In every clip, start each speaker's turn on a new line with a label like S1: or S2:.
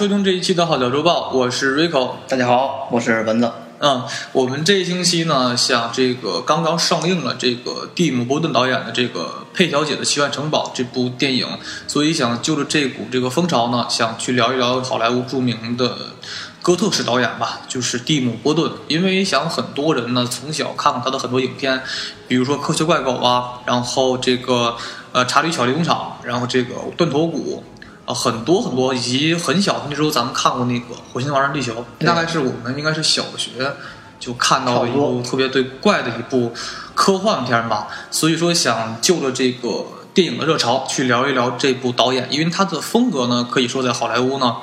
S1: 收听这一期的《好聊周报》，我是 Rico。
S2: 大家好，我是蚊子。
S1: 嗯，我们这一星期呢，像这个刚刚上映了这个蒂姆·波顿导演的这个《佩小姐的奇幻城堡》这部电影，所以想就着这股这个风潮呢，想去聊一聊好莱坞著名的哥特式导演吧，就是蒂姆·波顿。因为想很多人呢，从小看过他的很多影片，比如说《科学怪狗》啊，然后这个呃《查理巧克力工厂》，然后这个《断头谷》。啊，很多很多，以及很小的那时候，咱们看过那个《火星王上地球》，大概是我们应该是小学就看到的一部特别对怪的一部科幻片吧。所以说，想就着这个电影的热潮去聊一聊这部导演，因为他的风格呢，可以说在好莱坞呢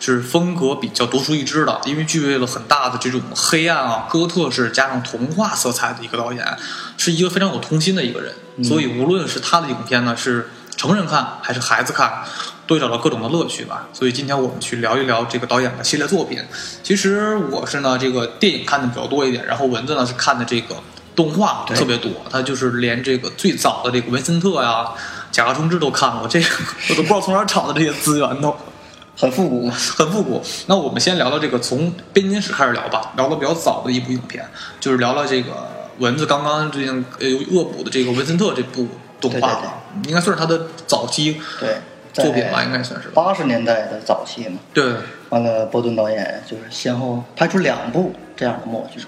S1: 是风格比较独树一帜的，因为具备了很大的这种黑暗啊、哥特式加上童话色彩的一个导演，是一个非常有童心的一个人。所以，无论是他的影片呢，是成人看还是孩子看。都找到各种的乐趣吧，所以今天我们去聊一聊这个导演的系列作品。其实我是呢，这个电影看的比较多一点，然后文字呢是看的这个动画特别多。他就是连这个最早的这个文森特呀、甲壳虫之都看过，这个我都不知道从哪找的这些资源都
S2: 很复古，
S1: 很复古。那我们先聊聊这个从编年史开始聊吧，聊的比较早的一部影片，就是聊聊这个蚊子刚刚最近呃恶补的这个文森特这部动画，应该算是他的早期。
S2: 对。
S1: 作品吧，应该算是
S2: 八十年代的早期嘛。
S1: 对，
S2: 完了，波顿导演就是先后拍出两部这样的默剧，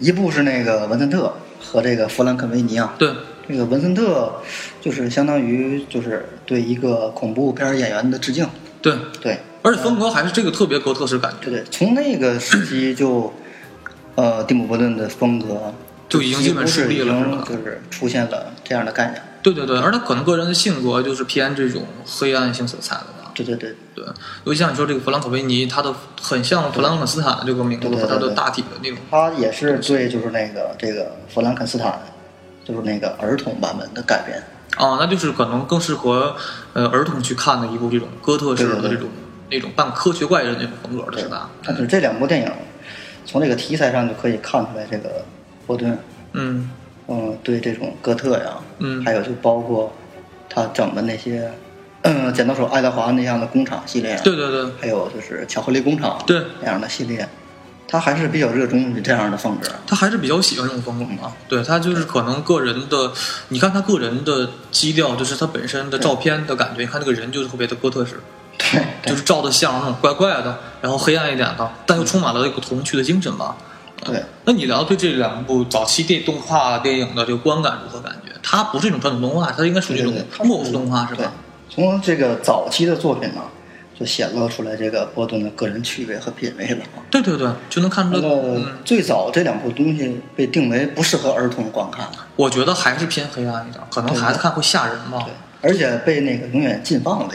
S2: 一部是那个文森特和这个弗兰肯维尼啊。
S1: 对，
S2: 这个文森特就是相当于就是对一个恐怖片演员的致敬。
S1: 对
S2: 对，
S1: 而且风格还是这个特别哥特式感觉。
S2: 对对，从那个时期就，呃，蒂姆·波顿的风格
S1: 就已经基本树立了，
S2: 就是出现了这样的概念。
S1: 对对对，而他可能个人的性格就是偏这种黑暗性色彩的吧。
S2: 对对对
S1: 对，尤其像你说这个弗兰克维尼，他的很像弗兰肯斯坦这个名字和他的大体的那种。
S2: 他也是对，就是那个这个弗兰肯斯坦，就是那个儿童版本的改编。
S1: 哦，那就是可能更适合呃儿童去看的一部这种哥特式的这种那种半科学怪人那种风格的是吧？
S2: 但是这两部电影，从这个题材上就可以看出来，这个波顿，
S1: 嗯。
S2: 嗯，对这种哥特呀，
S1: 嗯，
S2: 还有就包括他整的那些，嗯，剪刀手爱德华那样的工厂系列，
S1: 对对对，
S2: 还有就是巧克力工厂，
S1: 对
S2: 那样的系列，他还是比较热衷于这样的风格，
S1: 他还是比较喜欢这种风格嘛。对他就是可能个人的，你看他个人的基调，就是他本身的照片的感觉，你看这个人就是特别的哥特式，
S2: 对，
S1: 就是照的像那种怪怪的，然后黑暗一点的，但又充满了一个童趣的精神吧。
S2: 对，
S1: 那你聊对这两部早期电动画电影的这个观感如何感觉？它不是一种传统动画，它应该属于一种木偶动画，是吧？
S2: 从这个早期的作品呢，就显露出来这个波顿的个人趣味和品味了。
S1: 对对对，就能看出来。
S2: 最早这两部东西被定为不适合儿童观看的，
S1: 我觉得还是偏黑暗一点，可能孩子看会吓人嘛。
S2: 对，而且被那个永远禁放的。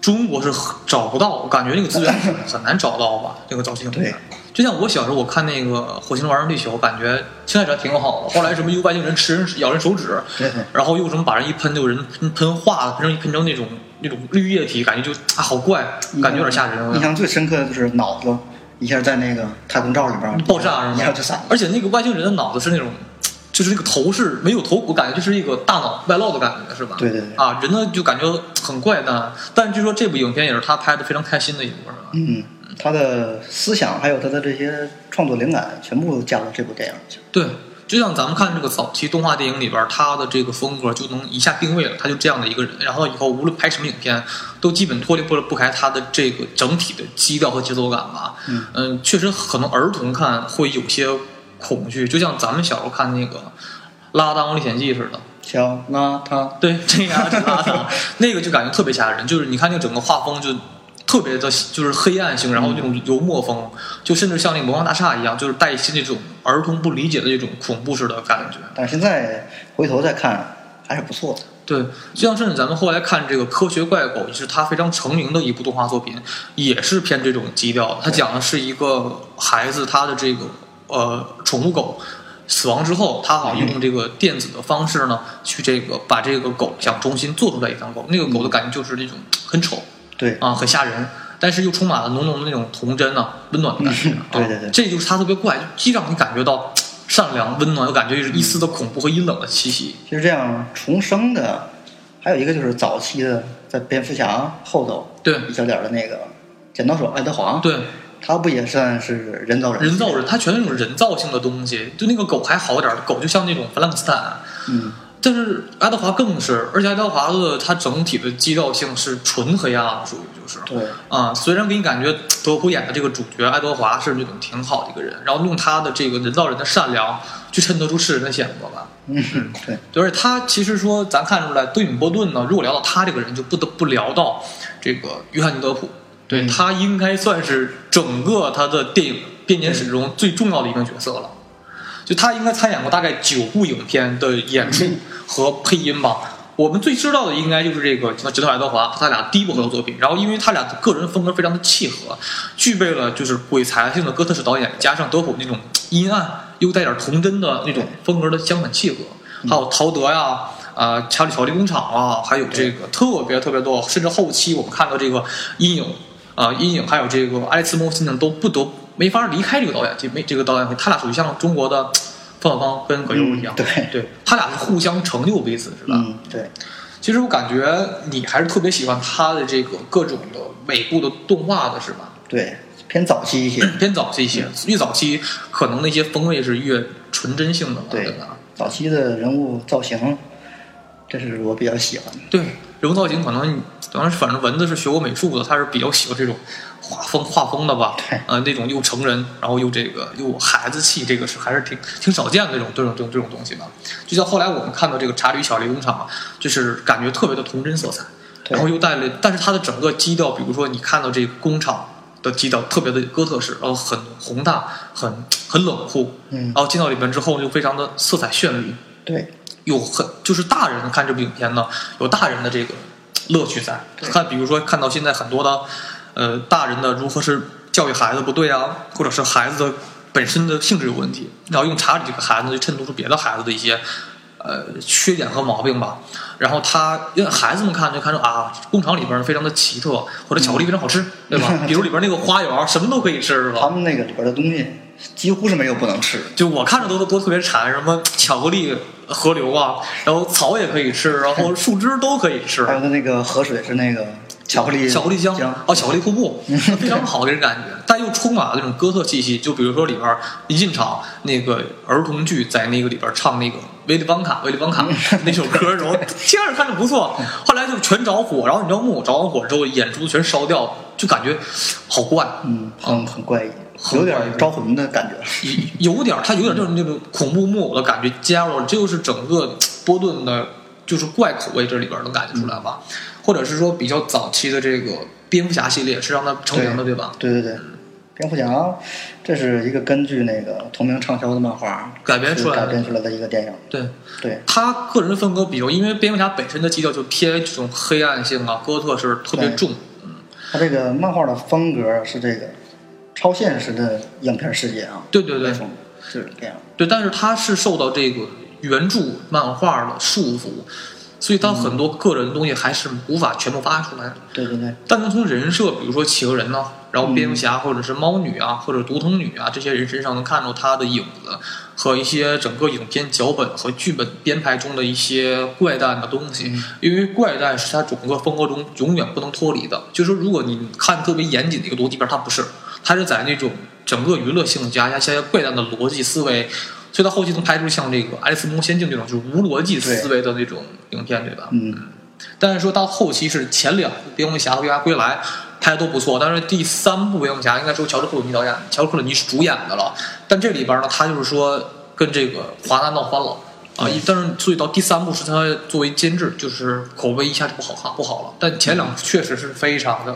S1: 中国是找不到，我感觉那个资源很难找到吧？这个早期影片。就像我小时候，我看那个《火星玩上地球》，感觉现在这挺好的。后来什么又外星人吃人、咬人手指，然后又什么把人一喷就人喷化了，喷成喷成那种那种绿液体，感觉就啊好怪，感觉有点吓人。
S2: 印象最深刻的就是脑子一下在那个太空罩里边
S1: 爆炸，
S2: 一下就散。
S1: 而且那个外星人的脑子是那种，就是那个头是没有头骨，感觉就是一个大脑外露的感觉，是吧？
S2: 对对对。
S1: 啊，人呢就感觉很怪诞，但据说这部影片也是他拍的非常开心的一部，是吧？
S2: 嗯。他的思想还有他的这些创作灵感，全部加到这部电影去。
S1: 对，就像咱们看这个早期动画电影里边，他的这个风格就能一下定位了，他就这样的一个人。然后以后无论拍什么影片，都基本脱离不不开他的这个整体的基调和节奏感吧。
S2: 嗯
S1: 嗯，确实可能儿童看会有些恐惧，就像咱们小时候看那个《拉当历险记》似的。
S2: 小邋遢，
S1: 对，这样子邋遢，那个就感觉特别吓人。就是你看那整个画风就。特别的，就是黑暗型，然后那种油墨风，就甚至像那个魔方大厦一样，就是带一些那种儿童不理解的那种恐怖式的感觉。
S2: 但现在回头再看，还是不错的。
S1: 对，就像甚至咱们后来看这个《科学怪狗》，也是他非常成名的一部动画作品，也是偏这种基调。它讲的是一个孩子，他的这个呃宠物狗死亡之后，他好像用这个电子的方式呢，去这个把这个狗想重新做出来一张狗。那个狗的感觉就是那种很丑。
S2: 对
S1: 啊，很吓人，但是又充满了浓浓的那种童真呐、温暖的感觉。
S2: 对对对，
S1: 这就是它特别怪，既让你感觉到善良、温暖，又感觉有一丝的恐怖和阴冷的气息。
S2: 其实这样重生的，还有一个就是早期的在蝙蝠侠后头
S1: 对
S2: 一小点的那个剪刀手爱德华，
S1: 对，
S2: 他不也算是人造人？
S1: 人造人，他全是那种人造性的东西。就那个狗还好点儿，狗就像那种弗兰克斯坦，
S2: 嗯，
S1: 但是爱德华更是，而且爱德华的它整体的基调性是纯黑暗，属于就是。
S2: 对，
S1: 啊，虽然给你感觉德普演的这个主角爱德华是那种挺好的一个人，然后用他的这个人造人的善良去衬托出世人的险恶吧。
S2: 嗯，对，
S1: 对，而且他其实说，咱看出来，对米波顿呢，如果聊到他这个人，就不得不聊到这个约翰尼德普。对
S2: 嗯
S1: 他应该算是整个他的电影编年史中最重要的一个角色了。就他应该参演过大概九部影片的演出和配音吧。我们最知道的应该就是这个《吉特爱德华》他俩第一部合作作品，然后因为他俩的个人风格非常的契合，具备了就是鬼才性的哥特式导演，加上德普那种阴暗又带点童真的那种风格的相反契合，还有陶德呀。啊，查理巧克力工厂啊，还有这个特别特别多，甚至后期我们看到这个阴影啊，阴影还有这个爱丽丝梦先生都不得没法离开这个导演，这没这个导演，他俩属于像中国的冯小刚跟葛优一样，
S2: 嗯对
S1: 对他俩是互相成就彼此，是吧？
S2: 嗯，对，
S1: 其实我感觉你还是特别喜欢他的这个各种的尾部的动画的，是吧？
S2: 对，偏早期一些，
S1: 偏早期一些，越早期可能那些风味是越纯真性的嘛，
S2: 对
S1: 对吧？
S2: 早期的人物造型，这是我比较喜欢的。
S1: 对，人物造型可能你当然反正蚊子是学过美术的，他是比较喜欢这种画风画风的吧
S2: 对，
S1: 呃，那种又成人，然后又这个又孩子气，这个是还是挺挺少见的这种这种这种这种东西吧。就像后来我们看到这个查理巧克力工厂，就是感觉特别的童真色彩，
S2: 对
S1: 然后又带了，但是它的整个基调，比如说你看到这个工厂。的基调特别的哥特式，然后很宏大，很很冷酷，
S2: 嗯
S1: 然后进到里面之后就非常的色彩绚丽，
S2: 对，
S1: 有很就是大人看这部影片呢，有大人的这个乐趣在。看，比如说看到现在很多的，呃，大人的如何是教育孩子不对啊，或者是孩子的本身的性质有问题，然后用查理这个孩子去衬托出别的孩子的一些呃缺点和毛病吧。然后他因为孩子们看就看出啊，工厂里边非常的奇特，或者巧克力非常好吃，对吧？比如里边那个花园什么都可以吃，是吧？
S2: 他们那个里边的东西几乎是没有不能吃的。
S1: 就我看着都都特别馋，什么巧克力河流啊，然后草也可以吃，然后树枝都可以吃
S2: 还，有它那个河水是那个巧克力
S1: 巧克力香
S2: 浆
S1: 哦，巧克力瀑布 非常好给人感觉，但又充满了那种哥特气息。就比如说里边一进场，那个儿童剧在那个里边唱那个威利邦卡威利邦卡 那首歌的时候，听着看着不错，后来就全着火，然后你知道木偶着完火之后，眼珠全烧掉，就感觉好怪。
S2: 嗯，很很怪异，有点招魂的感觉。
S1: 有有点，它有点就是那种恐怖木偶的感觉加入了，这就是整个波顿的，就是怪口味这里边能感觉出来吧？或者是说比较早期的这个蝙蝠侠系列是让它成名的，对吧？
S2: 对对对，蝙蝠侠，这是一个根据那个同名畅销的漫画
S1: 改编出来的
S2: 改编出来的一个电影。
S1: 对，
S2: 对，
S1: 他个人风格比较，因为蝙蝠侠本身的基调就偏这种黑暗性啊，哥特式特别重。嗯。
S2: 他这个漫画的风格是这个超现实的影片世界啊，
S1: 对对对
S2: 是这样。
S1: 对，但是他是受到这个原著漫画的束缚，所以他很多个人的东西还是无法全部发出来的。
S2: 对对对，
S1: 但能从人设，比如说企鹅人呢，然后蝙蝠
S2: 嗯
S1: 侠或者是猫女啊，或者独藤女啊，这些人身上能看出他的影子和一些整个影片脚本和剧本编排中的一些怪诞的东西。
S2: 嗯
S1: 因为怪诞是他整个风格中永远不能脱离的。就是说，如果你看特别严谨的一个逻辑片，它不是，它是在那种整个娱乐性加一些怪诞的逻辑思维。所以，他后期能拍出像这个《爱丽丝梦游仙境》这种就是无逻辑思维的那种影片，对吧？
S2: 嗯，
S1: 但是说到后期是前两部《蝙蝠侠》和《蝙蝠侠归来》拍的都不错，但是第三部《蝙蝠侠》应该是由乔治克鲁尼导演，乔治克鲁尼是主演的了。但这里边呢，他就是说跟这个华纳闹翻了啊，一但是所以到第三部是他作为监制，就是口碑一下就不好看不好了。但前两部确实是非常的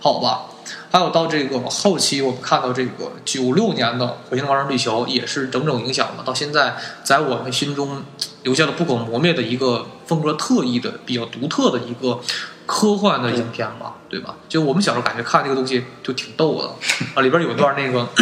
S1: 好吧。还有到这个后期，我们看到这个九六年的《火星王者地球》也是整整影响了，到现在在我们心中留下了不可磨灭的一个风格特异的、比较独特的一个科幻的影片吧，对吧？就我们小时候感觉看这个东西就挺逗的啊，里边有一段那个。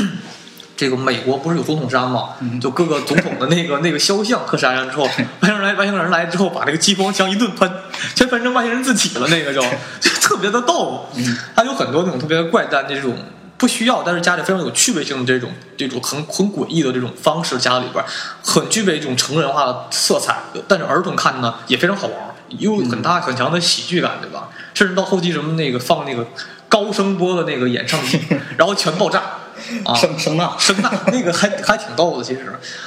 S1: 这个美国不是有总统山吗？就各个总统的那个 那个肖像刻山上之后，外星人来，外星人来之后，把这个激光枪一顿喷，全喷成外星人自己了，那个就 就特别的逗。它有很多那种特别怪诞的这种不需要，但是家里非常有趣味性的这种这种很很诡异的这种方式加里边，很具备一种成人化的色彩。但是儿童看呢也非常好玩，有很大很强的喜剧感，对吧？甚至到后期什么那个放那个高声波的那个演唱机，然后全爆炸啊，
S2: 声声呐，
S1: 声呐，那个还还挺逗的，其实。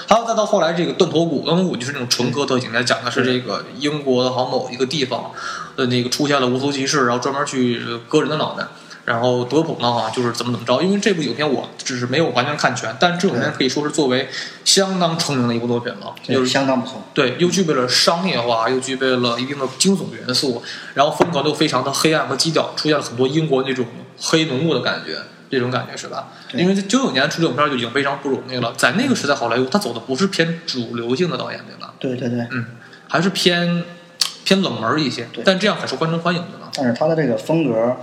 S1: 还有再到后来这个断头谷，断头谷就是那种纯哥特型，来讲的是这个英国的好某一个地方的那个出现了无头骑士，然后专门去割人的脑袋。然后德普呢，好像就是怎么怎么着，因为这部影片我只是没有完全看全，但这部影片可以说是作为相当成名的一部作品了，就是
S2: 相当不错。
S1: 对，又具备了商业化，又具备了一定的惊悚元素，然后风格都非常的黑暗和基调，出现了很多英国那种黑浓雾的感觉，这种感觉是吧？因为九九年出这种片就已经非常不容易了，在那个时代好莱坞，他走的不是偏主流性的导演，对吧？
S2: 对对对，
S1: 嗯，还是偏偏冷门一些，但这样很受观众欢迎，对吧？
S2: 但是他的这个风格。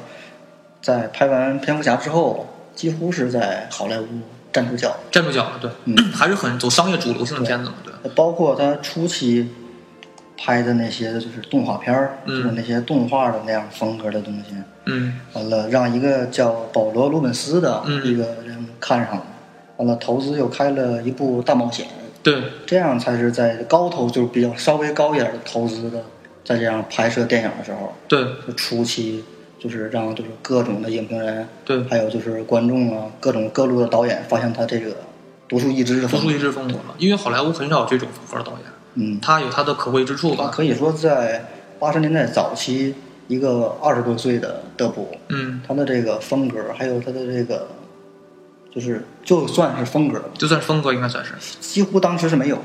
S2: 在拍完蝙蝠侠之后，几乎是在好莱坞站住脚，
S1: 站住脚了。对，
S2: 嗯，
S1: 还是很走商业主流性的片子嘛。对，
S2: 包括他初期拍的那些就是动画片儿，就是那些动画的那样风格的东西。
S1: 嗯，
S2: 完了，让一个叫保罗·鲁本斯的一个人看上了，完了，投资又开了一部大冒险。
S1: 对，
S2: 这样才是在高投，就是比较稍微高一点的投资的，在这样拍摄电影的时候，
S1: 对，
S2: 就初期。就是让就是各种的影评人，
S1: 对，
S2: 还有就是观众啊，各种各路的导演发现他这个独树一帜的
S1: 独树一帜风格。了。因为好莱坞很少有这种风格的导演，
S2: 嗯，
S1: 他有他的可贵之处吧。
S2: 可以说在八十年代早期，一个二十多岁的德普，
S1: 嗯，
S2: 他的这个风格，还有他的这个，就是就算是风格，
S1: 就算是风格，应该算是。
S2: 几乎当时是没有的。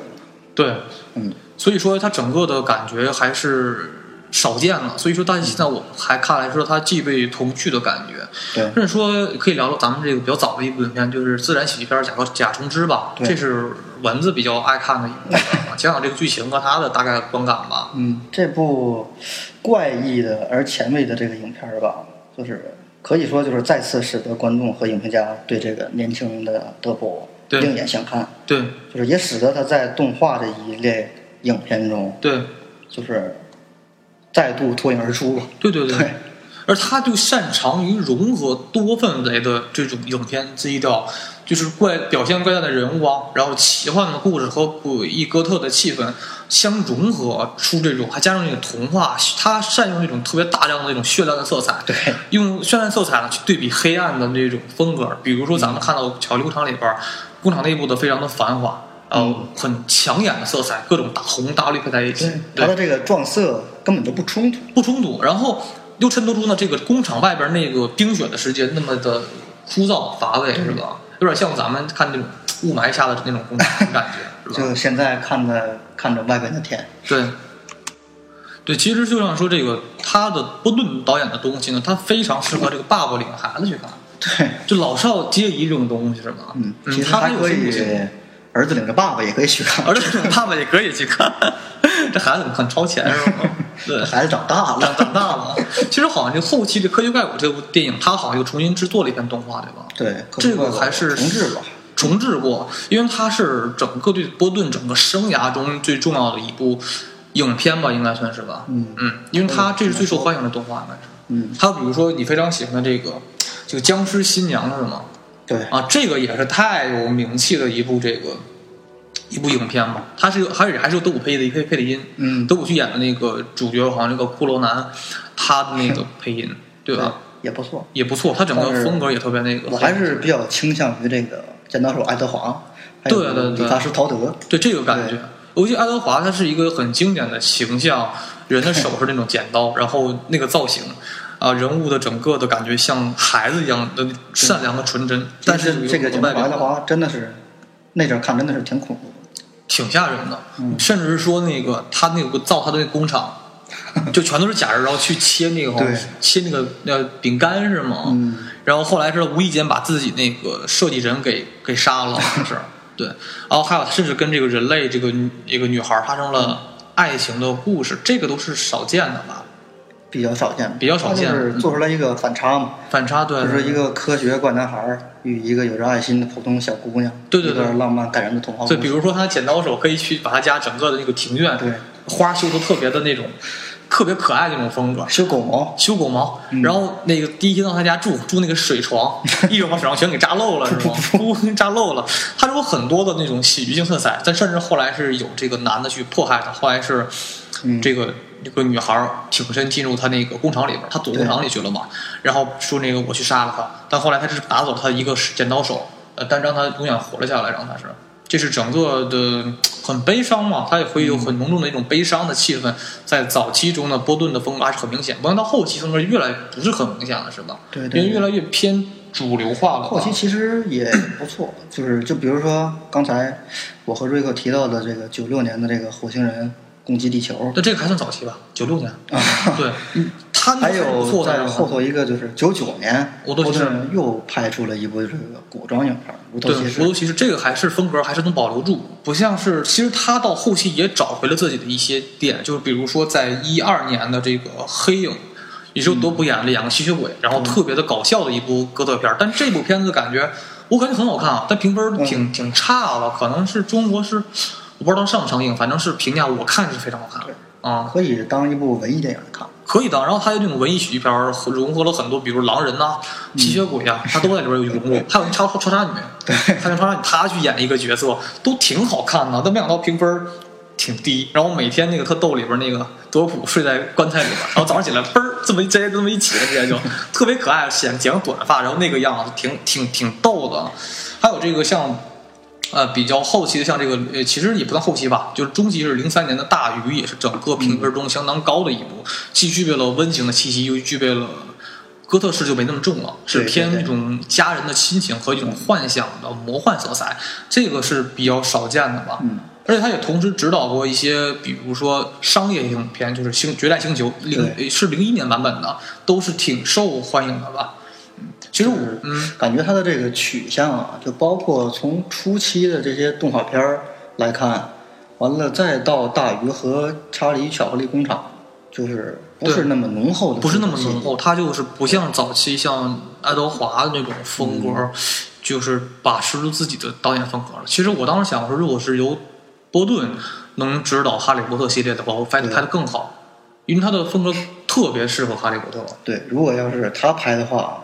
S1: 对，
S2: 嗯，
S1: 所以说他整个的感觉还是。少见了，所以说，但是现在我们还看来说，它既备童趣的感觉，
S2: 对，
S1: 甚至说可以聊聊咱们这个比较早的一部影片，就是自然喜剧片《甲壳甲虫之》吧，这是蚊子比较爱看的一部，讲讲这个剧情和他的大概观感吧。
S2: 嗯，这部怪异的而前卫的这个影片吧，就是可以说就是再次使得观众和影评家对这个年轻的德普另眼相看，
S1: 对，
S2: 就是也使得他在动画这一类影片中，
S1: 对，
S2: 就是。再度脱颖而出吧，
S1: 对对对，而他就擅长于融合多氛围的这种影片基调，就是怪表现怪诞的人物啊，然后奇幻的故事和诡异哥特的气氛相融合出这种，还加上那个童话，他善用那种特别大量的那种绚烂的色彩，
S2: 对，
S1: 用绚烂色彩呢去对比黑暗的那种风格，比如说咱们看到巧克力工厂里边，工厂内部的非常的繁华。呃，很抢眼的色彩，各种大红大绿配在一起，
S2: 它的这个撞色根本就不冲突，
S1: 不冲突。然后又衬托出呢，这个工厂外边那个冰雪的世界那么的枯燥乏味，是吧？有点像咱们看那种雾霾下的那种工厂感觉，
S2: 就现在看着看着外边的天，
S1: 对，对，其实就像说这个他的波顿导演的东西呢，他非常适合这个爸爸领孩子去看，
S2: 对，
S1: 就老少皆宜这种东西，是吧？
S2: 嗯，
S1: 其实还
S2: 可以。儿子领着爸爸也可以去看，
S1: 儿子领着爸爸也可以去看，这孩子很超前是吗？对，
S2: 孩子长大了，
S1: 长大了。其实好像这后期的《科学怪物》这部电影，他好像又重新制作了一篇动画，对吧？
S2: 对，
S1: 这个还是
S2: 重置过，
S1: 重置过，因为它是整个对波顿整个生涯中最重要的一部影片吧，应该算是吧？
S2: 嗯
S1: 嗯，因为它这是最受欢迎的动画，应该是。
S2: 嗯，
S1: 还有比如说你非常喜欢的这个，这个僵尸新娘是吗？
S2: 对
S1: 啊，这个也是太有名气的一部这个一部影片嘛。它是还是还是有德古配的配配的音，
S2: 嗯，
S1: 德古去演的那个主角好像那个骷髅男，他的那个 配音，对吧？
S2: 也不错，
S1: 也不错。他整个风格也特别那个。
S2: 我还是比较倾向于这个剪刀手爱德华，
S1: 对对对，
S2: 理发师陶德，
S1: 对这个感觉。我觉得爱德华他是一个很经典的形象，人的手是那种剪刀，然后那个造型。啊，人物的整个的感觉像孩子一样的善良和纯真，但
S2: 是这个
S1: 外
S2: 表的话，真的是那阵看真的是挺恐怖的，
S1: 挺吓人的。甚至是说那个他那个造他的那工厂，就全都是假人，然后去切那个切那个那饼干是吗？
S2: 嗯。
S1: 然后后来是无意间把自己那个设计人给给杀了，是。对。然后还有甚至跟这个人类这个一个女孩发生了爱情的故事，这个都是少见的吧。
S2: 比较少见，
S1: 比较少见，
S2: 就是做出来一个反差嘛。
S1: 反差对，
S2: 就是一个科学怪男孩与一个有着爱心的普通小姑娘，
S1: 对对对，
S2: 浪漫感人的童话。
S1: 对，比如说他剪刀手可以去把他家整个的那个庭院，
S2: 对，
S1: 花修的特别的那种特别可爱那种风格，
S2: 修狗毛，
S1: 修狗毛。然后那个第一天到他家住，住那个水床，一手把水床全给扎漏了，是吗？噗，扎漏了。他有很多的那种喜剧性色彩，但甚至后来是有这个男的去迫害他，后来是这个这个女孩挺身进入他那个工厂里边，他躲工厂里去了嘛。然后说那个我去杀了他，但后来他是拿走他一个剪刀手，呃，但让他永远活了下来，然后他是。这是整个的很悲伤嘛，它也会有很浓重的一种悲伤的气氛，在早期中呢，波顿的风格还是很明显，不过到后期风格越来不是很明显了，是吧？
S2: 对，
S1: 因为越来越偏主流化了。
S2: 后期其实也不错，就是就比如说刚才我和瑞克提到的这个九六年的这个火星人攻击地球，
S1: 那这个还算早期吧？九六年，对。
S2: 他还有在后头一个就是九九年，
S1: 波顿
S2: 又拍出了一部这个古装影片《无头骑士》。
S1: 无头骑士这个还是风格还是能保留住，不像是其实他到后期也找回了自己的一些点，就是比如说在一二年的这个《黑影》，也是德普演了两个吸血鬼，然后特别的搞笑的一部哥特片。但这部片子感觉我感觉很好看啊，但评分挺挺差的，可能是中国是我不知道上不上映，反正是评价我看是非常好看啊，
S2: 可以当一部文艺电影看。
S1: 可以的，然后它有这种文艺喜剧片儿，融合了很多，比如狼人呐、吸血鬼啊，它都在里边有融入。还有那超超杀女，
S2: 对，
S1: 还有超杀女，她去演一个角色，都挺好看的。但没想到评分挺低。然后每天那个特逗里边那个德普睡在棺材里边，然后早上起来嘣儿这么一直接这么一起来，直接就特别可爱，剪剪短发，然后那个样子挺挺挺逗的。还有这个像。呃，比较后期的像这个，呃，其实也不算后期吧，就是中期是零三年的大鱼，也是整个评分中相当高的一部，既具备了温情的气息，又具备了哥特式就没那么重了，是偏那种家人的亲情和一种幻想的魔幻色彩，这个是比较少见的吧。
S2: 嗯，
S1: 而且他也同时指导过一些，比如说商业影片，就是《星绝代星球》，零是零一年版本的，都是挺受欢迎的吧。其实我嗯，
S2: 感觉他的这个取向啊，就包括从初期的这些动画片儿来看，完了再到大鱼和查理巧克力工厂，就是不是那么浓厚的，
S1: 不是那么浓厚，它就是不像早期像爱德华的那种风格，就是把持住自己的导演风格了。其实我当时想说，如果是由波顿能指导哈利波特系列的话，我拍的拍的更好，因为他的风格特别适合哈利波特。
S2: 对，如果要是他拍的话。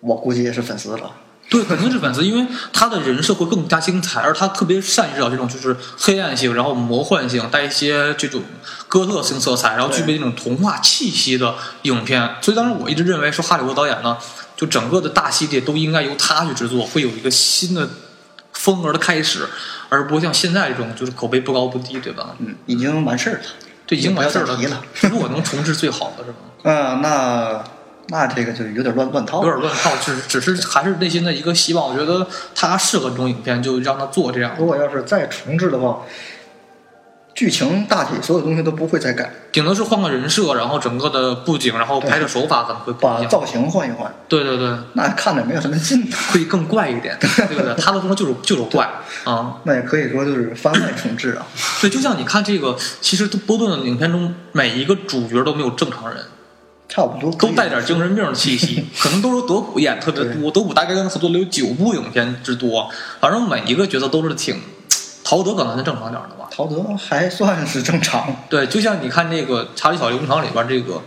S2: 我估计也是粉丝了，
S1: 对，肯定是粉丝，因为他的人设会更加精彩，而他特别善于制造这种就是黑暗性，然后魔幻性，带一些这种哥特性色彩，然后具备那种童话气息的影片。所以当时我一直认为说，哈利波特导演呢，就整个的大系列都应该由他去制作，会有一个新的风格的开始，而不像现在这种就是口碑不高不低，对吧？
S2: 嗯，已经完事儿了，
S1: 对，已经完事儿了。
S2: 了，
S1: 如果能重置最好的是吧？
S2: 嗯，那。那这个就有点乱乱套，
S1: 有点乱套，只只是还是内心的一个希望。我觉得他适合这种影片，就让他做这样。
S2: 如果要是再重置的话，剧情大体所有东西都不会再改，
S1: 顶多是换个人设，然后整个的布景，然后拍摄手法可能会
S2: 把造型换一换。
S1: 对对对，
S2: 那看着没有什么劲，
S1: 会更怪一点，对不对？他的风格就是就是怪啊。
S2: 那也可以说就是番外重置啊。
S1: 对，就像你看这个，其实波顿的影片中每一个主角都没有正常人。
S2: 差不多
S1: 都带点精神病的气息，可能都是德普演特别多。德普大概跟他合作了有九部影片之多，反正每一个角色都是挺。陶德可能是正常点的吧？
S2: 陶德还算是正常。
S1: 对，就像你看这个《查理巧克力工厂》里边这个，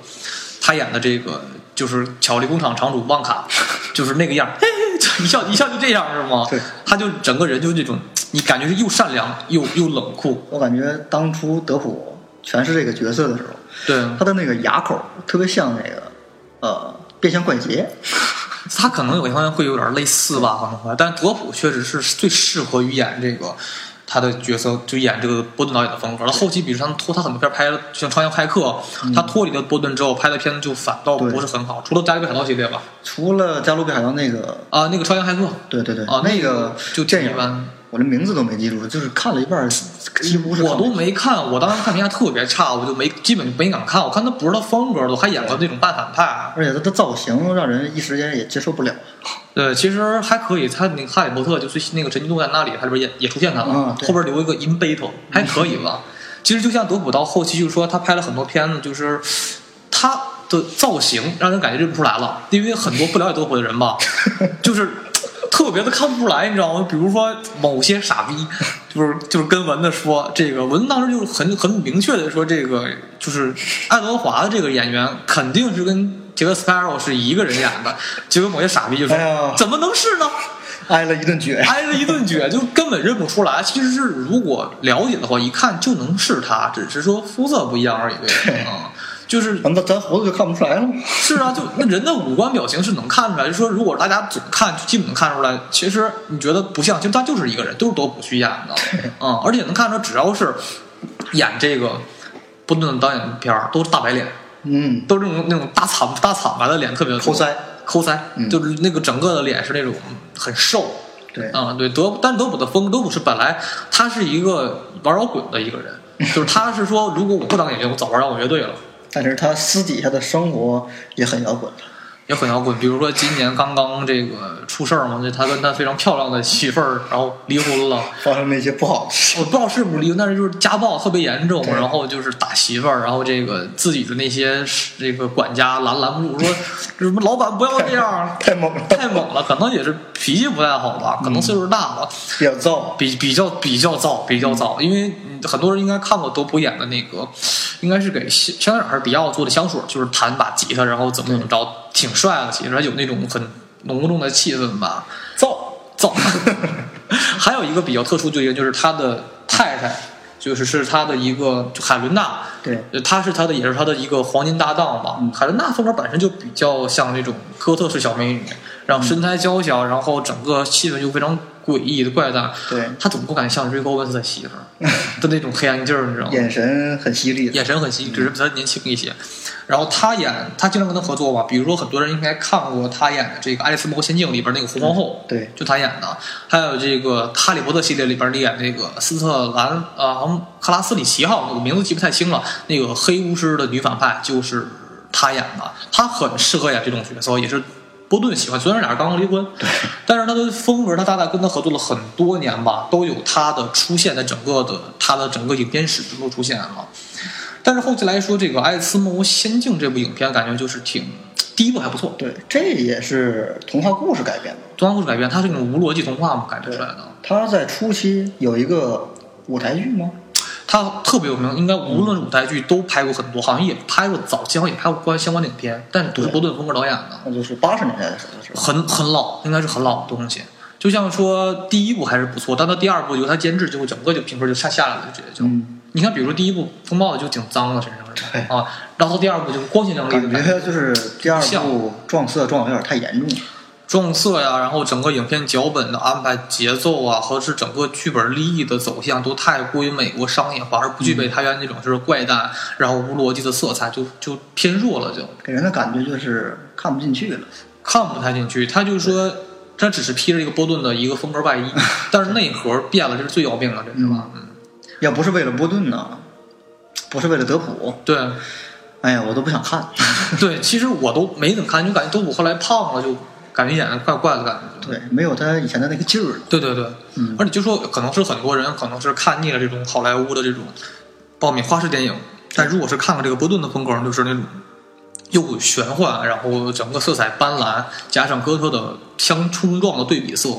S1: 他演的这个就是巧克力工厂厂主旺卡，就是那个样，嘿嘿一笑一笑就这样是吗？
S2: 对，
S1: 他就整个人就是这种，你感觉是又善良又又冷酷。
S2: 我感觉当初德普诠释这个角色的时候。
S1: 对，
S2: 他的那个牙口特别像那个，呃，变相怪杰，
S1: 他可能有些方面会有点类似吧，可能，但德普确实是最适合于演这个他的角色，就演这个波顿导演的风格。他后期，比如他拖他很多片拍了，像《超人骇客》，他脱离了波顿之后拍的片子就反倒不是很好，除了《加勒比海盗》系列吧。
S2: 除了《加勒比海盗》那个
S1: 啊，那个《超人骇客》，
S2: 对对对，
S1: 啊，
S2: 那个
S1: 就
S2: 电影。我连名字都没记住，就是看了一半，几乎是
S1: 我都没看。我当时看评价特别差，我就没基本就没敢看。我看他不是他风格的，还演过那种半反派，
S2: 而且他的造型让人一时间也接受不了。
S1: 对，其实还可以。他那个哈利波特就最新那个《神奇动物在那里，他里边也也出现他了，后边留一个 in battle，还可以吧。其实就像德普到后期，就是说他拍了很多片子，就是他的造型让人感觉认不出来了，因为很多不了解德普的人吧，就是。特特别的看不出来，你知道吗？比如说某些傻逼，就是就是跟蚊子说，这个蚊子当时就是很很明确的说，这个就是爱德华的这个演员肯定是跟杰克斯派尔是一个人演的，结果某些傻逼就说，
S2: 哎
S1: 怎么能是呢？
S2: 挨了一顿撅。
S1: 挨了一顿撅，就根本认不出来。其实是如果了解的话，一看就能是他，只是说肤色不一样而已。对啊、就是
S2: 那咱猴子就看不出来了吗？
S1: 是啊，就那人的五官表情是能看出来。就说如果大家总看，就基本能看出来。其实你觉得不像，其实他就是一个人，都是多普去演的。嗯，而且能看出来，只要是演这个波顿的导演的片儿，都是大白脸，
S2: 嗯，
S1: 都是那种那种大惨大惨白的脸，特别多
S2: 抠腮。
S1: 抠腮，
S2: 嗯
S1: 就是那个整个的脸是那种很瘦。
S2: 对，
S1: 啊、对德，但是德普的风，德普是本来他是一个玩摇滚的一个人，就是他是说，如果我不当演员，我早玩摇滚乐队了。
S2: 但是他私底下的生活也很摇滚的。
S1: 也很摇滚。比如说今年刚刚这个出事儿嘛，就他跟他非常漂亮的媳妇儿，然后离婚了。
S2: 发生那些不好的事。
S1: 我不知道是不是离婚，但是就是家暴特别严重，然后就是打媳妇儿，然后这个自己的那些这个管家拦拦不住，说 什么老板不要这样，
S2: 太猛了，
S1: 太猛了，可能也是脾气不太好吧，可能岁数大了。
S2: 比较燥。
S1: 比比较比较燥，比较燥，因为嗯很多人应该看过德普演的那个，应该是给香香港还是比奥做的香水，就是弹把吉他，然后怎么怎么着，挺帅的，其实还有那种很浓重的气氛吧，
S2: 燥，
S1: 燥。还有一个比较特殊，就一个就是他的太太，就是是他的一个海伦娜，
S2: 对，
S1: 呃他是他的也是他的一个黄金搭档吧。海伦娜风格本身就比较像那种哥特式小美女，然后身材娇小，然后整个气氛就非常诡异的怪诞。
S2: 对，
S1: 他怎么不敢像瑞高温斯的媳妇儿 的那种黑暗劲儿，你知道吗？
S2: 眼神很犀利。
S1: 眼神很细，只是比他年轻一些。然后他演，他经常跟他合作嘛，比如说很多人应该看过他演的这个《爱丽丝梦游仙境》里边那个红皇后，
S2: 对，
S1: 就他演的。还有这个《哈利波特》系列里边演那个斯特兰啊，克拉斯里奇号，我名字记不太清了。那个黑巫师的女反派就是他演的，他很适合演这种角色，也是波顿喜欢。虽然俩人刚刚离婚，但是他的风格，他大概跟他合作了很多年吧，都有他的出现在整个的他的整个影片史中都出现了。但是后期来说，这个《爱丽丝梦游仙境》这部影片感觉就是挺第一部还不错，
S2: 对，这也是童话故事改编的。
S1: 童话故事改编，它是那种无逻辑童话嘛改编出来的。
S2: 他在初期有一个舞台剧吗？
S1: 它特别有名，应该无论舞台剧都拍过很多，好像也拍过早期好像也拍过关相关的影片，但是都是波顿风格导演的，
S2: 那就是八十年代的时候，是吧？
S1: 很很老，应该是很老的东西。就像说第一部还是不错，但到第二部由他监制，就会整个就评分就下下来了，就直接就。
S2: 嗯
S1: 你看，比如说第一部风暴就挺脏的身上是吧啊，然后第二部就光鲜亮丽的
S2: 感
S1: 感觉
S2: 觉就是第二部撞色撞的有点太严重了。
S1: 撞色呀，然后整个影片脚本的安排、节奏啊，和是整个剧本利益的走向都太过于美国商业化，而不具备它原那种就是怪诞，然后无逻辑的色彩，就就偏弱了，就
S2: 给人的感觉就是看不进去了。
S1: 看不太进去。他就说，他只是披着一个波顿的一个风格外衣，但是内核变了，这是最要命的，这是吧？嗯，
S2: 要不是为了波顿呢，不是为了德普，
S1: 对
S2: 哎呀，我都不想看。
S1: 对，其实我都没怎么看，就感觉德普后来胖了，就感觉演的怪怪的感觉。
S2: 对，没有他以前的那个劲儿了。
S1: 对对对，
S2: 嗯
S1: 而且就说可能是很多人可能是看腻了这种好莱坞的这种爆米花式电影，但如果是看看这个波顿的风格，就是那种又玄幻，然后整个色彩斑斓，加上哥特的相冲撞的对比色，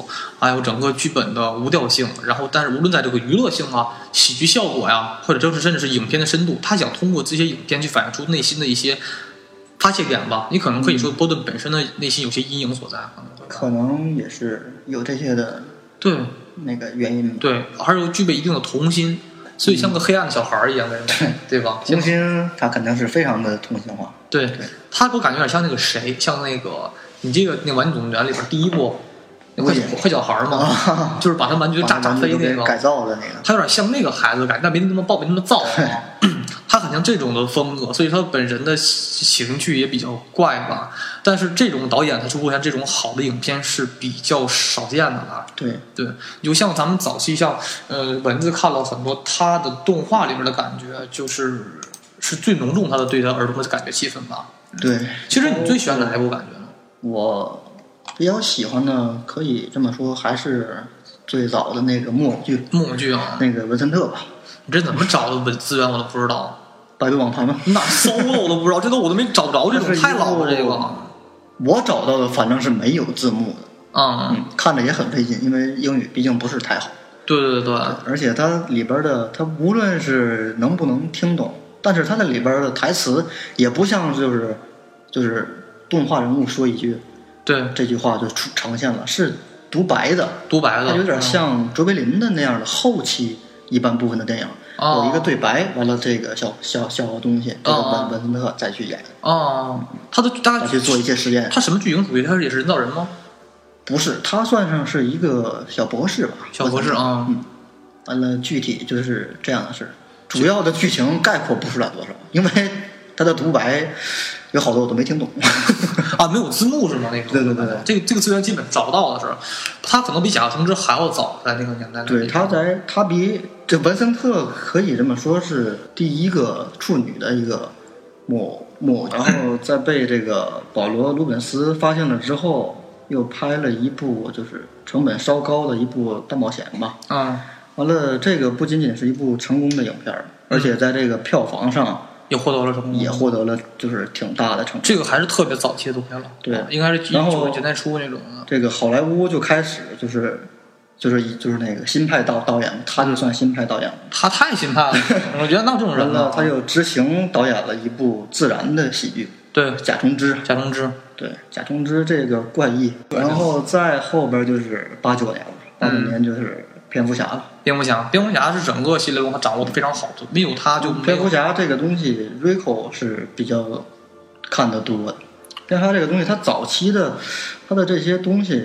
S1: 还有整个剧本的无调性，然后但是无论在这个娱乐性啊、喜剧效果呀，或者就是甚至是影片的深度，他想通过这些影片去反映出内心的一些发泄点吧。你可能可以说波顿本身的内心有些阴影所在，可能
S2: 可能也是有这些的
S1: 对。
S2: 那个原因。
S1: 对，而且具备一定的童心，所以像个黑暗的小孩儿一样的人，对吧？
S2: 童心他肯定是非常的童心化。
S1: 对
S2: 对，
S1: 他给我感觉有点像那个谁，像那个你这个那《玩具总动员》里边第一部那坏
S2: 我也
S1: 坏小孩儿嘛，
S2: 啊，
S1: 就是把他玩具炸炸飞那
S2: 个改
S1: 个，
S2: 造的那个。
S1: 他有点像那个孩子感，但没那么暴，没那么躁啊。像这种的风格，所以他本人的情绪也比较怪吧。但是这种导演他出现这种好的影片是比较少见的了。
S2: 对，
S1: 对，就像咱们早期像呃文字看了很多他的动画里面的感觉，就是是最浓重他的对他儿童的感觉气氛吧。
S2: 对，
S1: 其实你最喜欢哪一部感觉呢？
S2: 我比较喜欢的，可以这么说，还是最早的那个木偶剧，
S1: 木偶剧啊，
S2: 那个文森特吧，
S1: 你这怎么找的文资源我都不知道，
S2: 百度网盘嘛。
S1: 哪搜的我都不知道，这都我都没找着这种 太老了这
S2: 部
S1: 个。
S2: 我找到的反正是没有字幕的，
S1: 嗯，
S2: 嗯，看着也很费劲，因为英语毕竟不是太好。
S1: 对对对，
S2: 而且它里边的，它无论是能不能听懂，但是它的里边的台词也不像就是就是动画人物说一句
S1: 对
S2: 这句话就出呈现了，是独白的，
S1: 独白的，
S2: 它有点
S1: 嗯
S2: 像卓别林的那样的后期一般部分的电影，
S1: 哦
S2: 有一个对白，完了这个小小小东西，这个
S1: 哦
S2: 文文森特再去演，
S1: 哦，他的
S2: 他去做一些实验。
S1: 他什么剧情主义他也是人造人吗？
S2: 不是，他算上是一个小博士吧？
S1: 小博士啊，
S2: 嗯，完了，具体就是这样的事。主要的剧情概括不出来多少，因为他的独白有好多我都没听懂。
S1: 啊，没有字幕是吗？那个
S2: 对对对对
S1: 这个这个资源基本找不到的是，他可能比《假橙汁》还要早，在那个年代。
S2: 对，他在他比这文森特可以这么说是第一个处女的一个木偶木偶，然后在被这个保罗·鲁本斯发现了之后，又拍了一部就是成本稍高的一部大冒险吧。
S1: 嗯，
S2: 完了，这个不仅仅是一部成功的影片，而且在这个票房上
S1: 也获得了什么，
S2: 也获得了就是挺大的成功。
S1: 这个还是特别早期的东西了，
S2: 对
S1: 应该是
S2: 然后
S1: 九十年代初那种的。
S2: 这个好莱坞就开始就是就是就是那个新派导导演，他就算新派导演了。
S1: 他太新派了，我觉得那这种人呢，，
S2: 了他又执行导演了一部自然的喜剧
S1: 对《
S2: 贾充之》。
S1: 贾中之，
S2: 对，贾充之这个怪异，然后再后边就是八九年了，八九年就是蝙蝠侠了。
S1: 蝙蝠侠，蝙蝠侠是整个系列中他掌握的非常好的，没有他就没
S2: 蝙蝠。侠这个东西，Rico 是比较看得多的。蝙蝠侠这个东西，他早期的他的这些东西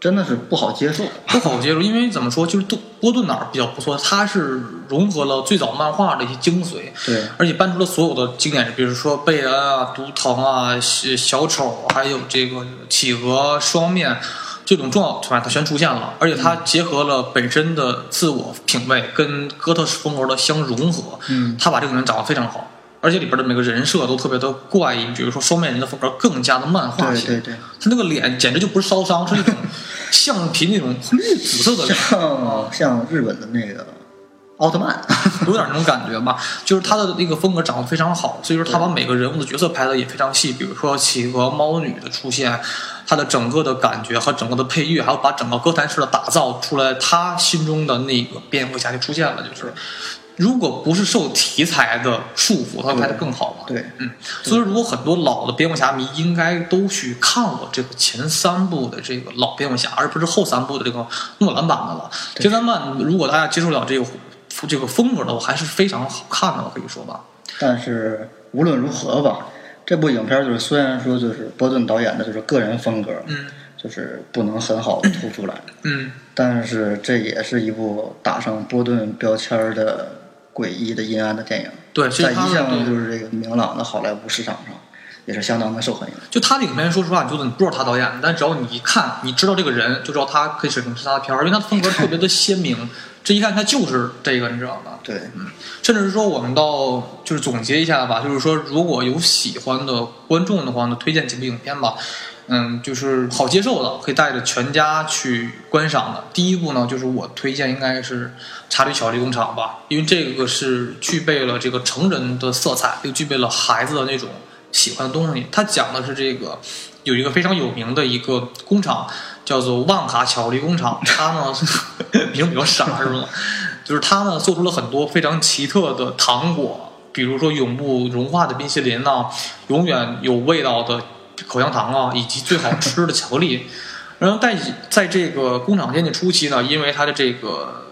S2: 真的是不好接受。
S1: 不好接受，因为怎么说，就是杜波顿哪儿比较不错，他是融合了最早漫画的一些精髓，
S2: 对，
S1: 而且搬出了所有的经典，比如说贝恩啊、毒藤啊、小小丑，还有这个企鹅、双面这种重要团，它全出现了，而且它结合了本身的自我品味跟哥特式风格的相融合，
S2: 嗯，
S1: 他把这个人长得非常好。而且里边的每个人设都特别的怪异，比如说双面人的风格更加的漫画型，
S2: 对对对，
S1: 他那个脸简直就不是烧伤，是那种 橡皮那种绿紫色的脸，
S2: 像像日本的那个奥特曼，
S1: 有点那种感觉吧。就是他的那个风格长得非常好，所以说他把每个人物的角色拍的也非常细，比如说企鹅、猫女的出现，他的整个的感觉和整个的配乐，还有把整个哥谭市的打造出来，他心中的那个蝙蝠侠就出现了，就是。如果不是受题材的束缚，他会拍的更好嘛？
S2: 对，
S1: 嗯，所以说如果很多老的蝙蝠侠迷应该都去看过这个前三部的这个老蝙蝠侠，而不是后三部的这个诺兰版的了。
S2: 对
S1: 前三版如果大家接受了这个这个风格的话，还是非常好看的，我可以说吧。
S2: 但是无论如何吧，这部影片就是虽然说就是波顿导演的就是个人风格，
S1: 嗯
S2: 就是不能很好的突出来，
S1: 嗯，
S2: 但是这也是一部打上波顿标签儿的诡异的阴暗的电影，
S1: 对，其
S2: 在一向就是这个明朗的好莱坞市场上也是相当的受欢迎。
S1: 就他的影片，说实话，你就你不知道他导演，但只要你一看，你知道这个人，就知道他可以是是他的片儿，因为他的风格特别的鲜明，这一看他就是这个，你知道吧？
S2: 对，嗯
S1: 甚至是说，我们到就是总结一下吧，就是说，如果有喜欢的观众的话呢，推荐几部影片吧。嗯，就是好接受的，可以带着全家去观赏的。第一部呢，就是我推荐应该是《查理巧克力工厂》吧，因为这个是具备了这个成人的色彩，又具备了孩子的那种喜欢的东西。它讲的是这个有一个非常有名的一个工厂，叫做旺卡巧克力工厂，他呢名比较傻是吗？就是他呢做出了很多非常奇特的糖果，比如说永不融化的冰淇淋呐、永远有味道的口香糖啊，以及最好吃的巧克力。然后在在这个工厂建立初期呢，因为它的这个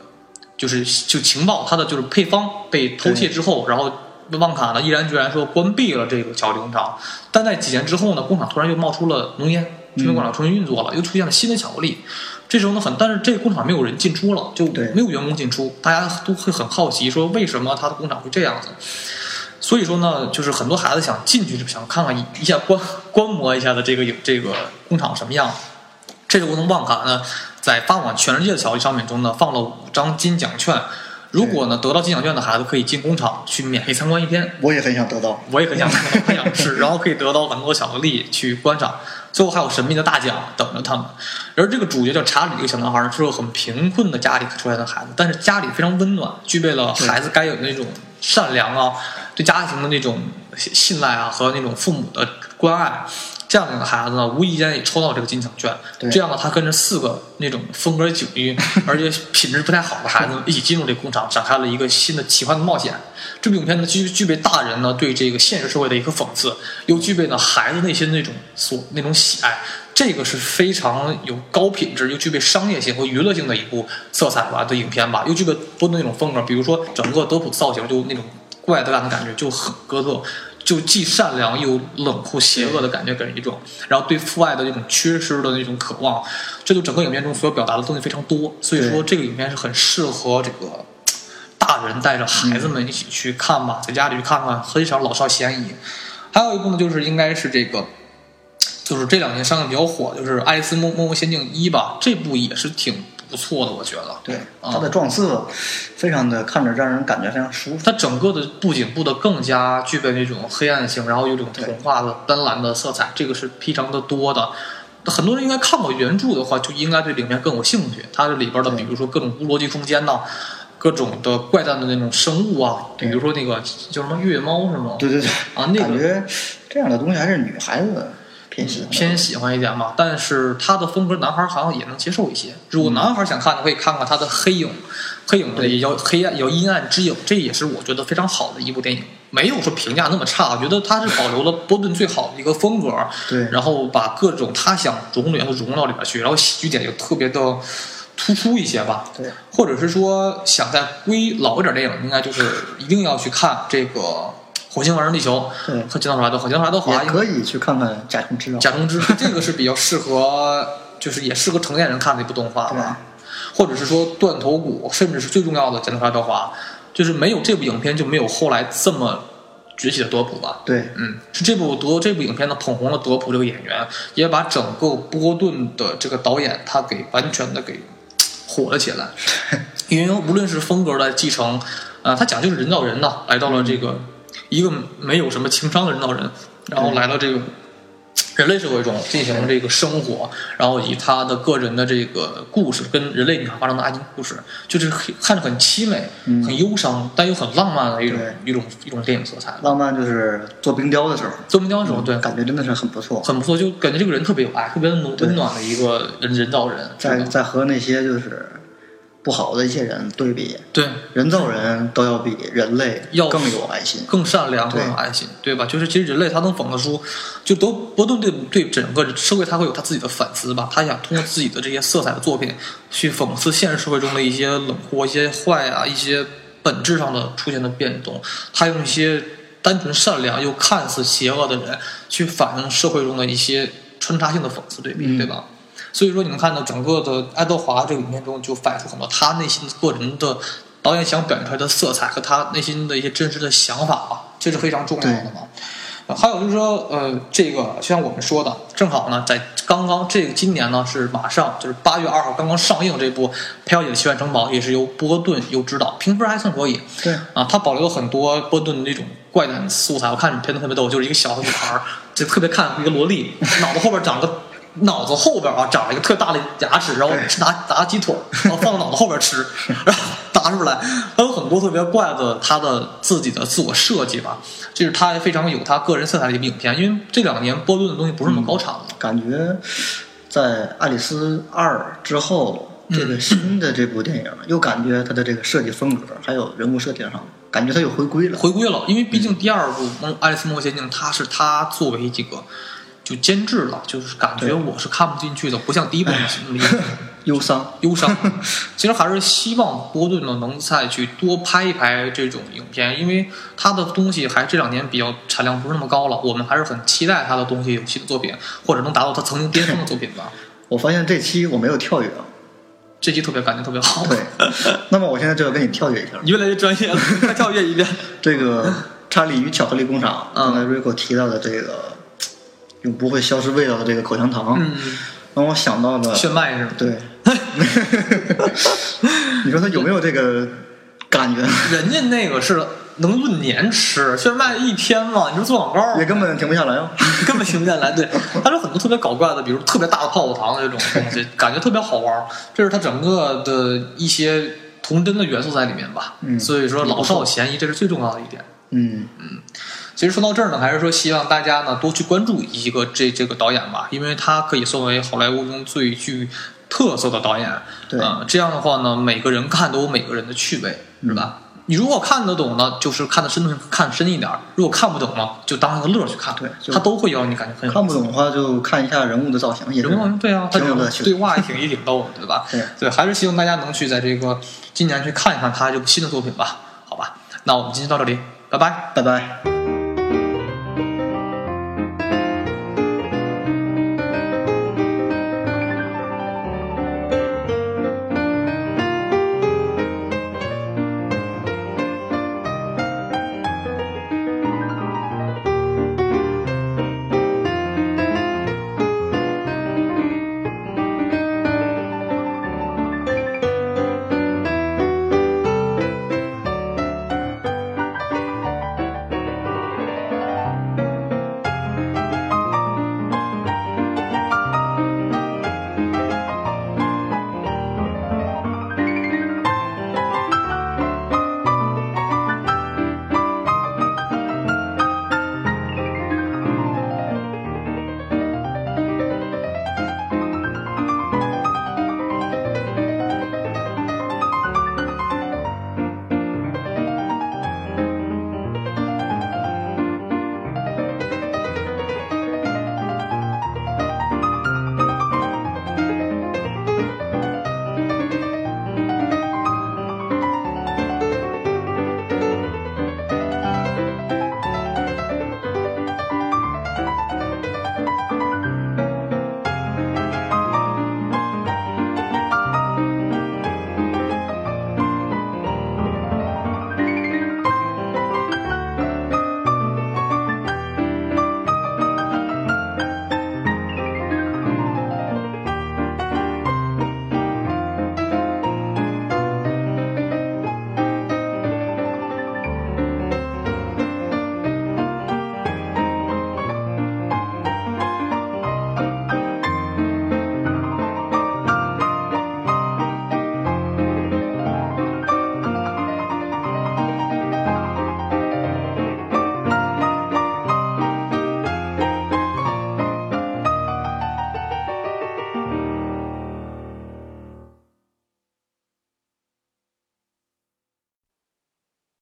S1: 就是就情报，它的就是配方被偷窃之后，然后旺卡呢毅然决然说关闭了这个巧克力工厂。但在几年之后呢，工厂突然又冒出了浓烟，这个工厂重新运作了，又出现了新的巧克力。这时候呢，很，但是这个工厂没有人进出了，就没有员工进出，大家都会很好奇，说为什么他的工厂会这样子？所以说呢，就是很多孩子想进去，想看看一一下观观摩一下的这个有这个工厂什么样。这个过程旺卡呢，在发往全世界的巧克力商品中呢，放了五张金奖券。如果呢得到金奖券的孩子，可以进工厂去免费参观一天。
S2: 我也很想得到。
S1: 我也很想很想吃，然后可以得到很多巧克力去观赏。最后还有神秘的大奖等着他们。而这个主角叫查理，这个小男孩是个很贫困的家里出来的孩子，但是家里非常温暖，具备了孩子该有的那种善良啊，对家庭的那种信赖啊和那种父母的关爱。这样的一个孩子呢，无意间也抽到这个金奖券。
S2: 对
S1: 这样呢，他跟着四个那种风格迥异 而且品质不太好的孩子一起进入这个工厂，展开了一个新的奇幻的冒险。这部影片呢，具具备大人呢对这个现实社会的一个讽刺，又具备呢孩子内心那种所那种喜爱。这个是非常有高品质又具备商业性和娱乐性的一部色彩吧的影片吧，又具备多的那种风格，比如说整个德普造型就那种怪诞的感觉就很哥特，就既善良又冷酷邪恶的感觉给人一种，然后对父爱的那种缺失的那种渴望，这就整个影片中所表达的东西非常多，所以说这个影片是很适合这个大人带着孩子们一起去看吧，在家里去看看，很少老少咸宜。还有一部呢，就是应该是这个。就是这两年上映比较火，就是《爱丽丝梦梦游仙境一》吧，这部也是挺不错的，我觉得。
S2: 对，
S1: 啊
S2: 它的撞色非常的看着让人感觉非常舒服。
S1: 它整个的布景布的更加具备那种黑暗性，然后有种童话的斑斓的色彩，这个是非常的多的。很多人应该看过原著的话，就应该对里面更有兴趣。它这里边的，比如说各种无逻辑空间呐、各种的怪诞的那种生物啊，比如说那个叫什么月猫是吗？
S2: 对对对，
S1: 啊，那个
S2: 感觉这样的东西还是女孩子偏喜欢。
S1: 偏喜欢一点嘛，但是他的风格男孩好像也能接受一些。如果男孩想看的，可以看看他的《黑影》，黑影对也叫黑暗，有阴暗之影，这也是我觉得非常好的一部电影，没有说评价那么差。我觉得他是保留了波顿最好的一个风格，
S2: 对
S1: 然后把各种他想融的元素融到里边去，然后喜剧点又特别的突出一些吧。
S2: 对，
S1: 或者是说想再归老一点电影，应该就是一定要去看这个《火星玩地球》
S2: 对
S1: 和《金道爱德》和《金道爱德华》
S2: 也可以去看看《甲虫之王》。
S1: 甲虫之这个是比较适合，就是也适合成年人看的一部动画吧，或者是说断头谷，甚至是最重要的《剪刀爱德华》，就是没有这部影片就没有后来这么崛起的德普吧。
S2: 对，
S1: 嗯，是这部德这部影片呢捧红了德普这个演员，也把整个波顿的这个导演他给完全的给火了起来。因为无论是风格的继承，呃，他讲究是人造人呐，来到了这个一个没有什么情商的人造人，然后来到这个人类社会中进行这个生活，然后以他的个人的这个故事跟人类女孩发生的爱情故事，就是很看着很凄美、
S2: 嗯
S1: 很忧伤，但又很浪漫的一种一种一种电影色彩。
S2: 浪漫就是做冰雕的时候，
S1: 做冰雕的时候，对，
S2: 感觉真的是很不错。
S1: 很不错，就感觉这个人特别有爱，特别温温暖的一个人人造人，
S2: 在在和那些就是不好的一些人对比，
S1: 对，
S2: 人造人都要比人类
S1: 要
S2: 更有爱心。
S1: 更善良、更有爱心，对吧？就是其实人类他能讽刺出，就都波顿对对整个社会他会有他自己的反思吧，他想通过自己的这些色彩的作品去讽刺现实社会中的一些冷酷、一些坏啊、一些本质上的出现的变动，他用一些单纯善良又看似邪恶的人去反映社会中的一些穿插性的讽刺对比，
S2: 嗯
S1: 对吧？所以说，你能看到整个的爱德华这个影片中就反映出很多他内心个人的导演想表现出来的色彩和他内心的一些真实的想法啊，这是非常重要的嘛。呃还有就是说，呃，这个就像我们说的，正好呢，在刚刚这个今年呢是马上就是八月二号刚刚上映这部《佩小姐的奇幻城堡》，也是由波顿又指导，评分还算可以。
S2: 对，
S1: 啊，他保留了很多波顿的那种怪诞素材。我看你片子特别逗，就是一个小女孩儿，就特别看一个萝莉，脑子后边长个脑子后边啊长了一个特大的牙齿，然后吃拿拿鸡腿，然后放到脑子后边吃，然后拿出来。还有很多特别怪的他的自己的自我设计吧，这是他非常有他个人色彩的一部影片。因为这两年波顿的东西不是那么高产了。
S2: 感觉在《爱丽丝二》之后，这
S1: 嗯
S2: 个新的这部电影又感觉它的这个设计风格还有人物设定上，感觉他又回归了。
S1: 回归了，因为毕竟第二部《梦爱丽丝梦游仙境》，它是他作为这个就监制了，就是感觉我是看不进去的，不像第一部那么
S2: 忧伤，
S1: 忧伤。其实还是希望波顿呢能再去多拍一拍这种影片，因为他的东西还这两年比较产量不是那么高了，我们还是很期待他的东西有新的作品，或者能达到他曾经巅峰的作品吧。
S2: 我发现这期我没有跳跃。
S1: 这期特别感觉特别好，
S2: 对，那么我现在就要跟你跳跃一下。
S1: 你越来越专业了，再跳跃一遍。
S2: 这个《查理与巧克力工厂》，
S1: 嗯
S2: 刚才瑞克提到的这个永不会消失味道的这个口香糖，
S1: 嗯，
S2: 让我想到了
S1: 炫迈是吗？
S2: 对，你说他有没有这个感觉？
S1: 人家那个是能论年吃，炫迈一天嘛，你说做广告
S2: 也根本停不下来哦。
S1: 根本停不下来。对，它有很多特别搞怪的，比如特别大的泡泡糖这种东西，感觉特别好玩。这是它整个的一些童真的元素在里面吧。
S2: 嗯
S1: 所以说老少咸宜，这是最重要的一点。
S2: 嗯嗯，
S1: 其实说到这儿呢，还是说希望大家呢多去关注一个这这个导演吧，因为他可以作为好莱坞中最具特色的导演。
S2: 对
S1: 啊、这样的话呢，每个人看都有每个人的趣味，是吧？你如果看得懂呢，就是看得深看深一点儿；如果看不懂呢，就当一个乐儿去看。
S2: 对
S1: 他都会让你感觉很有
S2: 看不懂的话就看一下人物的造型，也是
S1: 人物对啊，他
S2: 挺
S1: 对话也挺也挺逗的，对吧？
S2: 对
S1: 对，还是希望大家能去在这个今年去看一看他这部新的作品吧，好吧？那我们今天到这里，拜拜。
S2: 拜拜。